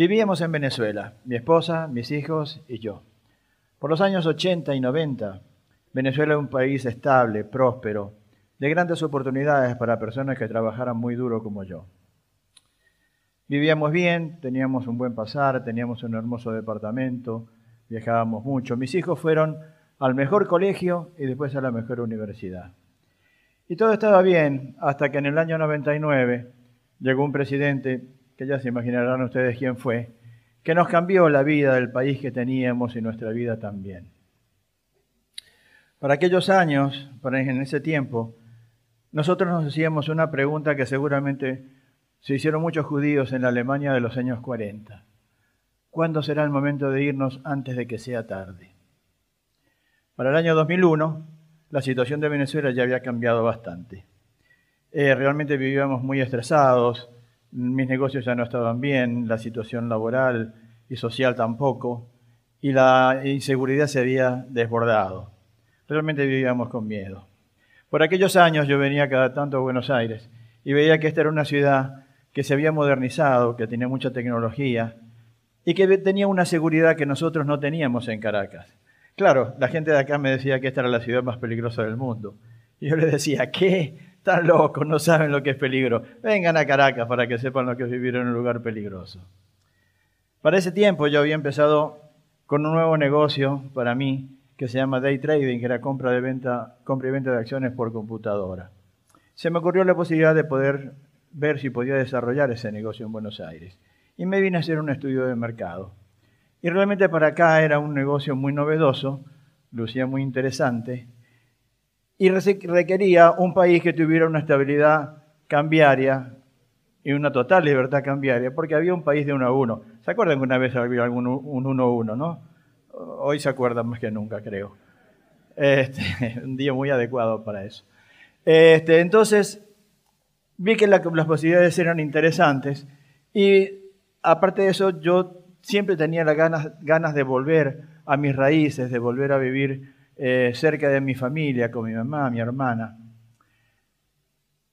Vivíamos en Venezuela, mi esposa, mis hijos y yo. Por los años 80 y 90, Venezuela era un país estable, próspero, de grandes oportunidades para personas que trabajaran muy duro como yo. Vivíamos bien, teníamos un buen pasar, teníamos un hermoso departamento, viajábamos mucho. Mis hijos fueron al mejor colegio y después a la mejor universidad. Y todo estaba bien hasta que en el año 99 llegó un presidente, que ya se imaginarán ustedes quién fue, que nos cambió la vida del país que teníamos y nuestra vida también. Para aquellos años, para en ese tiempo, nosotros nos hacíamos una pregunta que seguramente se hicieron muchos judíos en la Alemania de los años 40. ¿Cuándo será el momento de irnos antes de que sea tarde? Para el año 2001, la situación de Venezuela ya había cambiado bastante. Eh, realmente vivíamos muy estresados, mis negocios ya no estaban bien, la situación laboral y social tampoco, y la inseguridad se había desbordado. Realmente vivíamos con miedo. Por aquellos años yo venía cada tanto a Buenos Aires y veía que esta era una ciudad que se había modernizado, que tenía mucha tecnología y que tenía una seguridad que nosotros no teníamos en Caracas. Claro, la gente de acá me decía que esta era la ciudad más peligrosa del mundo. Yo les decía, ¿qué? Están locos, no saben lo que es peligro. Vengan a Caracas para que sepan lo que es vivir en un lugar peligroso. Para ese tiempo yo había empezado con un nuevo negocio para mí que se llama Day Trading, que era compra, de venta, compra y venta de acciones por computadora. Se me ocurrió la posibilidad de poder ver si podía desarrollar ese negocio en Buenos Aires. Y me vine a hacer un estudio de mercado. Y realmente para acá era un negocio muy novedoso, lucía muy interesante, y requería un país que tuviera una estabilidad cambiaria y una total libertad cambiaria, porque había un país de uno a uno. ¿Se acuerdan que una vez había algún un uno a uno, no? Hoy se acuerdan más que nunca, creo. Este, un día muy adecuado para eso. Este, entonces, vi que las posibilidades eran interesantes y aparte de eso, yo siempre tenía las ganas, ganas de volver a mis raíces, de volver a vivir eh, cerca de mi familia, con mi mamá, mi hermana.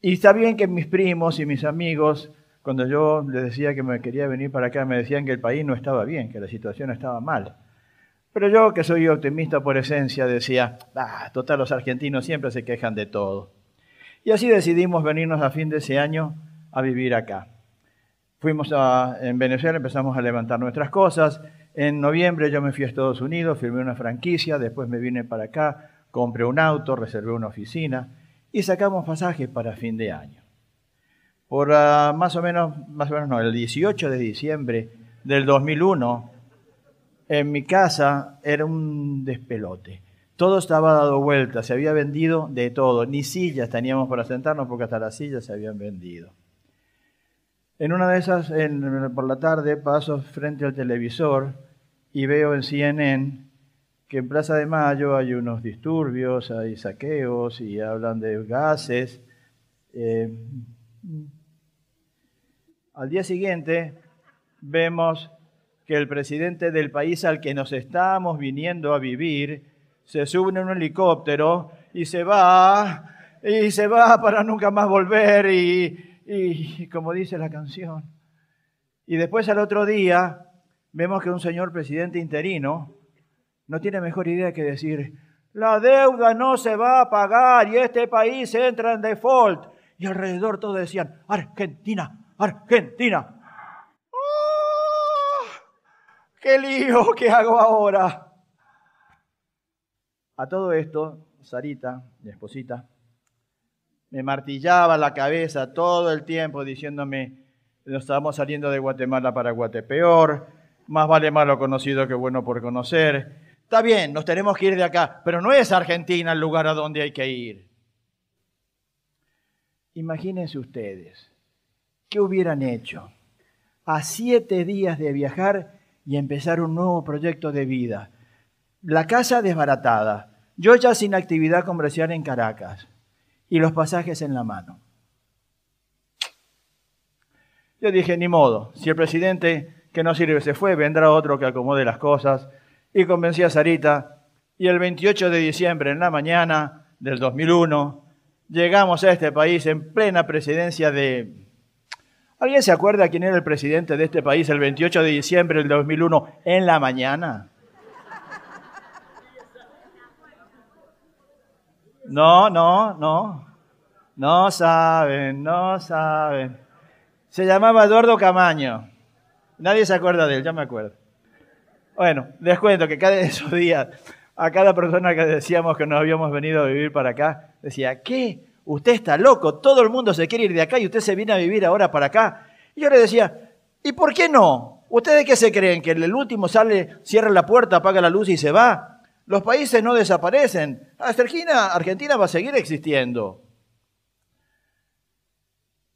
Y está bien que mis primos y mis amigos, cuando yo les decía que me quería venir para acá, me decían que el país no estaba bien, que la situación estaba mal. Pero yo, que soy optimista por esencia, decía, ah, total, los argentinos siempre se quejan de todo. Y así decidimos venirnos a fin de ese año a vivir acá. Fuimos a, en Venezuela, empezamos a levantar nuestras cosas. En noviembre yo me fui a Estados Unidos, firmé una franquicia, después me vine para acá, compré un auto, reservé una oficina y sacamos pasajes para fin de año. Por uh, más o menos, más o menos no, el 18 de diciembre del 2001, en mi casa era un despelote. Todo estaba dado vuelta, se había vendido de todo, ni sillas teníamos para sentarnos porque hasta las sillas se habían vendido. En una de esas, por la tarde, paso frente al televisor y veo en CNN que en Plaza de Mayo hay unos disturbios, hay saqueos y hablan de gases. Eh, al día siguiente vemos que el presidente del país al que nos estamos viniendo a vivir se sube en un helicóptero y se va, y se va para nunca más volver y, y como dice la canción. Y después al otro día vemos que un señor presidente interino no tiene mejor idea que decir, la deuda no se va a pagar y este país entra en default. Y alrededor todos decían, Argentina, Argentina. ¡Oh! ¡Qué lío! ¿Qué hago ahora? A todo esto, Sarita, mi esposita, me martillaba la cabeza todo el tiempo diciéndome, nos estamos saliendo de Guatemala para Guatepeor, más vale malo conocido que bueno por conocer. Está bien, nos tenemos que ir de acá, pero no es Argentina el lugar a donde hay que ir. Imagínense ustedes, ¿qué hubieran hecho? A siete días de viajar y empezar un nuevo proyecto de vida. La casa desbaratada, yo ya sin actividad comercial en Caracas y los pasajes en la mano. Yo dije, ni modo, si el presidente que no sirve se fue, vendrá otro que acomode las cosas. Y convencí a Sarita. Y el 28 de diciembre, en la mañana del 2001, llegamos a este país en plena presidencia de... ¿Alguien se acuerda quién era el presidente de este país el 28 de diciembre del 2001 en la mañana? No, no, no. No saben, no saben. Se llamaba Eduardo Camaño. Nadie se acuerda de él, ya me acuerdo. Bueno, les cuento que cada de esos días, a cada persona que decíamos que nos habíamos venido a vivir para acá, decía, ¿qué? Usted está loco, todo el mundo se quiere ir de acá y usted se viene a vivir ahora para acá. Y yo le decía, ¿y por qué no? ¿Ustedes qué se creen? ¿Que el último sale, cierra la puerta, apaga la luz y se va? Los países no desaparecen. Argentina, Argentina va a seguir existiendo.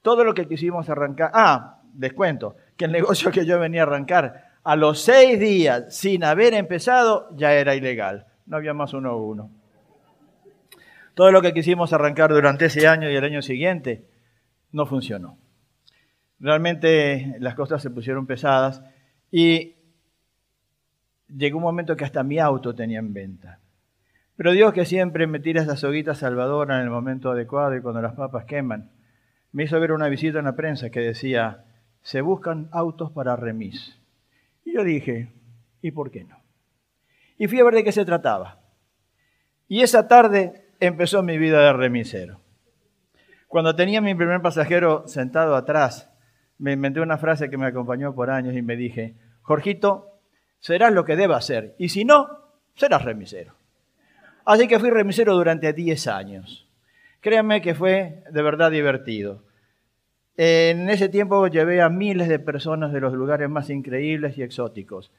Todo lo que quisimos arrancar. Ah, les cuento que el negocio que yo venía a arrancar, a los seis días, sin haber empezado, ya era ilegal. No había más uno a uno. Todo lo que quisimos arrancar durante ese año y el año siguiente no funcionó. Realmente las cosas se pusieron pesadas y llegó un momento que hasta mi auto tenía en venta. Pero Dios que siempre me tira esa soguita salvadora en el momento adecuado y cuando las papas queman, me hizo ver una visita en la prensa que decía, se buscan autos para remis. Y yo dije, ¿y por qué no? Y fui a ver de qué se trataba. Y esa tarde empezó mi vida de remisero. Cuando tenía mi primer pasajero sentado atrás, me inventé una frase que me acompañó por años y me dije, Jorgito, serás lo que debas ser, y si no, serás remisero. Así que fui remisero durante 10 años. Créanme que fue de verdad divertido. En ese tiempo llevé a miles de personas de los lugares más increíbles y exóticos.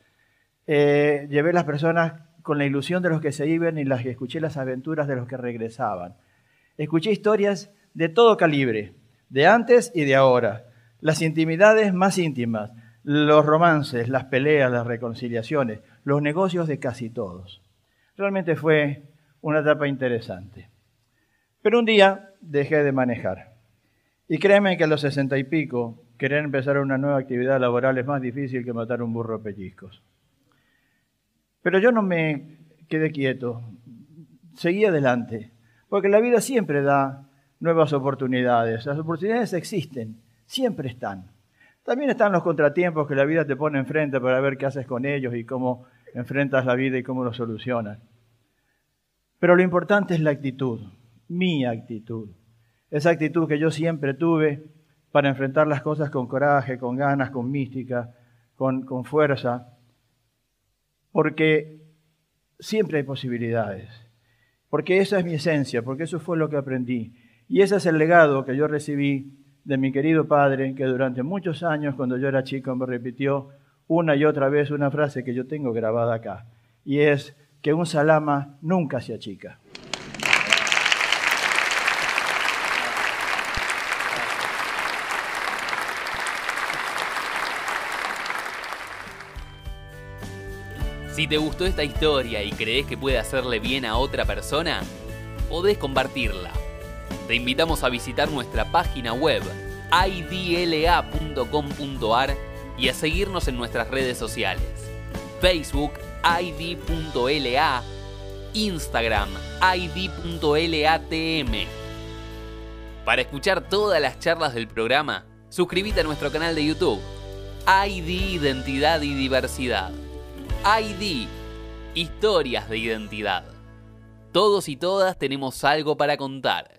Eh, llevé a las personas con la ilusión de los que se iban y las escuché las aventuras de los que regresaban. Escuché historias de todo calibre, de antes y de ahora, las intimidades más íntimas, los romances, las peleas, las reconciliaciones, los negocios de casi todos. Realmente fue una etapa interesante. Pero un día dejé de manejar. Y créeme que a los sesenta y pico, querer empezar una nueva actividad laboral es más difícil que matar un burro a pellizcos. Pero yo no me quedé quieto, seguí adelante, porque la vida siempre da nuevas oportunidades. Las oportunidades existen, siempre están. También están los contratiempos que la vida te pone enfrente para ver qué haces con ellos y cómo enfrentas la vida y cómo lo solucionas. Pero lo importante es la actitud, mi actitud. Esa actitud que yo siempre tuve para enfrentar las cosas con coraje, con ganas, con mística, con, con fuerza. Porque siempre hay posibilidades. Porque esa es mi esencia, porque eso fue lo que aprendí. Y ese es el legado que yo recibí de mi querido padre, que durante muchos años, cuando yo era chico, me repitió una y otra vez una frase que yo tengo grabada acá. Y es que un salama nunca se achica. Si te gustó esta historia y crees que puede hacerle bien a otra persona, podés compartirla. Te invitamos a visitar nuestra página web idla.com.ar y a seguirnos en nuestras redes sociales. Facebook id.la, Instagram id.latm. Para escuchar todas las charlas del programa, suscríbete a nuestro canal de YouTube, ID Identidad y Diversidad. ID, historias de identidad. Todos y todas tenemos algo para contar.